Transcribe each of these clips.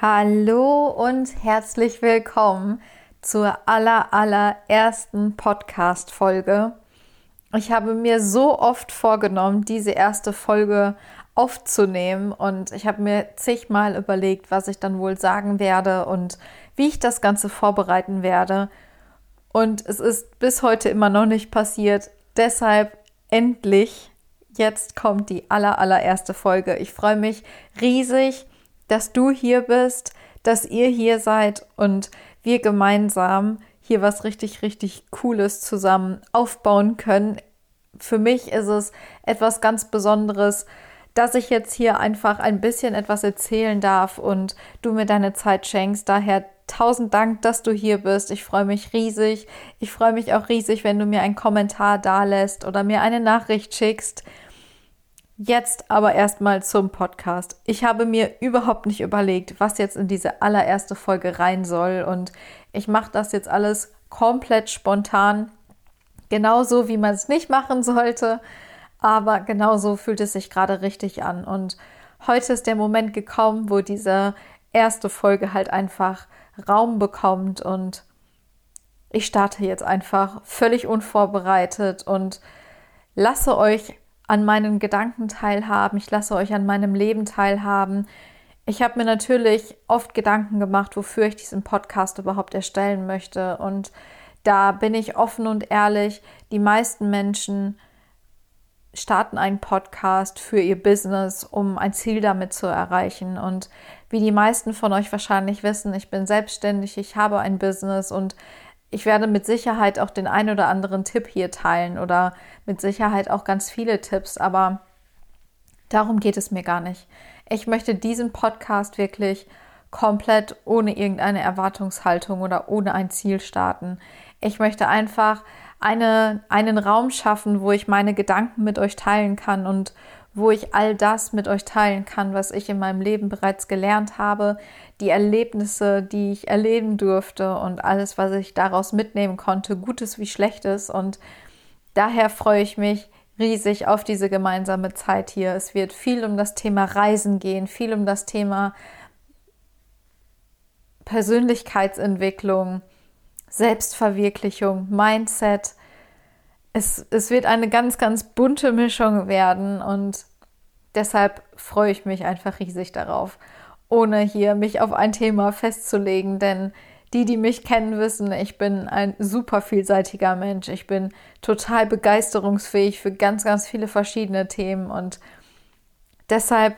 Hallo und herzlich willkommen zur aller allerersten Podcast Folge. Ich habe mir so oft vorgenommen, diese erste Folge aufzunehmen und ich habe mir zigmal überlegt, was ich dann wohl sagen werde und wie ich das Ganze vorbereiten werde. Und es ist bis heute immer noch nicht passiert. Deshalb endlich, jetzt kommt die aller allererste Folge. Ich freue mich riesig dass du hier bist, dass ihr hier seid und wir gemeinsam hier was richtig, richtig Cooles zusammen aufbauen können. Für mich ist es etwas ganz Besonderes, dass ich jetzt hier einfach ein bisschen etwas erzählen darf und du mir deine Zeit schenkst. Daher tausend Dank, dass du hier bist. Ich freue mich riesig. Ich freue mich auch riesig, wenn du mir einen Kommentar da lässt oder mir eine Nachricht schickst. Jetzt aber erstmal zum Podcast. Ich habe mir überhaupt nicht überlegt, was jetzt in diese allererste Folge rein soll und ich mache das jetzt alles komplett spontan, genauso wie man es nicht machen sollte, aber genauso fühlt es sich gerade richtig an und heute ist der Moment gekommen, wo diese erste Folge halt einfach Raum bekommt und ich starte jetzt einfach völlig unvorbereitet und lasse euch an meinen Gedanken teilhaben, ich lasse euch an meinem Leben teilhaben. Ich habe mir natürlich oft Gedanken gemacht, wofür ich diesen Podcast überhaupt erstellen möchte. Und da bin ich offen und ehrlich, die meisten Menschen starten einen Podcast für ihr Business, um ein Ziel damit zu erreichen. Und wie die meisten von euch wahrscheinlich wissen, ich bin selbstständig, ich habe ein Business und ich werde mit Sicherheit auch den ein oder anderen Tipp hier teilen oder mit Sicherheit auch ganz viele Tipps, aber darum geht es mir gar nicht. Ich möchte diesen Podcast wirklich komplett ohne irgendeine Erwartungshaltung oder ohne ein Ziel starten. Ich möchte einfach eine, einen Raum schaffen, wo ich meine Gedanken mit euch teilen kann und wo ich all das mit euch teilen kann, was ich in meinem Leben bereits gelernt habe, die Erlebnisse, die ich erleben durfte und alles, was ich daraus mitnehmen konnte, Gutes wie Schlechtes. Und daher freue ich mich riesig auf diese gemeinsame Zeit hier. Es wird viel um das Thema Reisen gehen, viel um das Thema Persönlichkeitsentwicklung, Selbstverwirklichung, Mindset. Es, es wird eine ganz, ganz bunte Mischung werden und deshalb freue ich mich einfach riesig darauf, ohne hier mich auf ein Thema festzulegen, denn die, die mich kennen, wissen, ich bin ein super vielseitiger Mensch. Ich bin total begeisterungsfähig für ganz, ganz viele verschiedene Themen und deshalb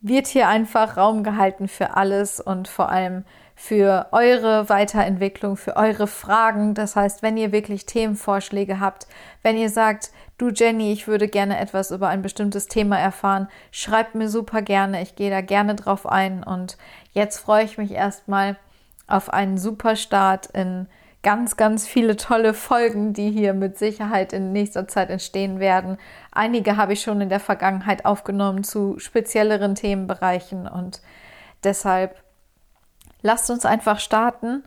wird hier einfach Raum gehalten für alles und vor allem für eure Weiterentwicklung, für eure Fragen. Das heißt, wenn ihr wirklich Themenvorschläge habt, wenn ihr sagt, du Jenny, ich würde gerne etwas über ein bestimmtes Thema erfahren, schreibt mir super gerne. Ich gehe da gerne drauf ein. Und jetzt freue ich mich erstmal auf einen super Start in ganz, ganz viele tolle Folgen, die hier mit Sicherheit in nächster Zeit entstehen werden. Einige habe ich schon in der Vergangenheit aufgenommen zu spezielleren Themenbereichen und deshalb lasst uns einfach starten.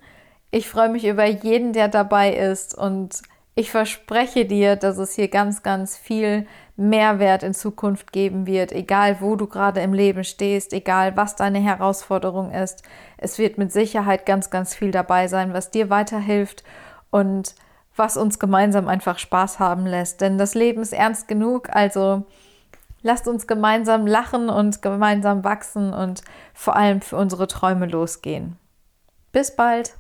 Ich freue mich über jeden, der dabei ist und ich verspreche dir, dass es hier ganz, ganz viel Mehrwert in Zukunft geben wird, egal wo du gerade im Leben stehst, egal was deine Herausforderung ist. Es wird mit Sicherheit ganz, ganz viel dabei sein, was dir weiterhilft und was uns gemeinsam einfach Spaß haben lässt. Denn das Leben ist ernst genug, also lasst uns gemeinsam lachen und gemeinsam wachsen und vor allem für unsere Träume losgehen. Bis bald!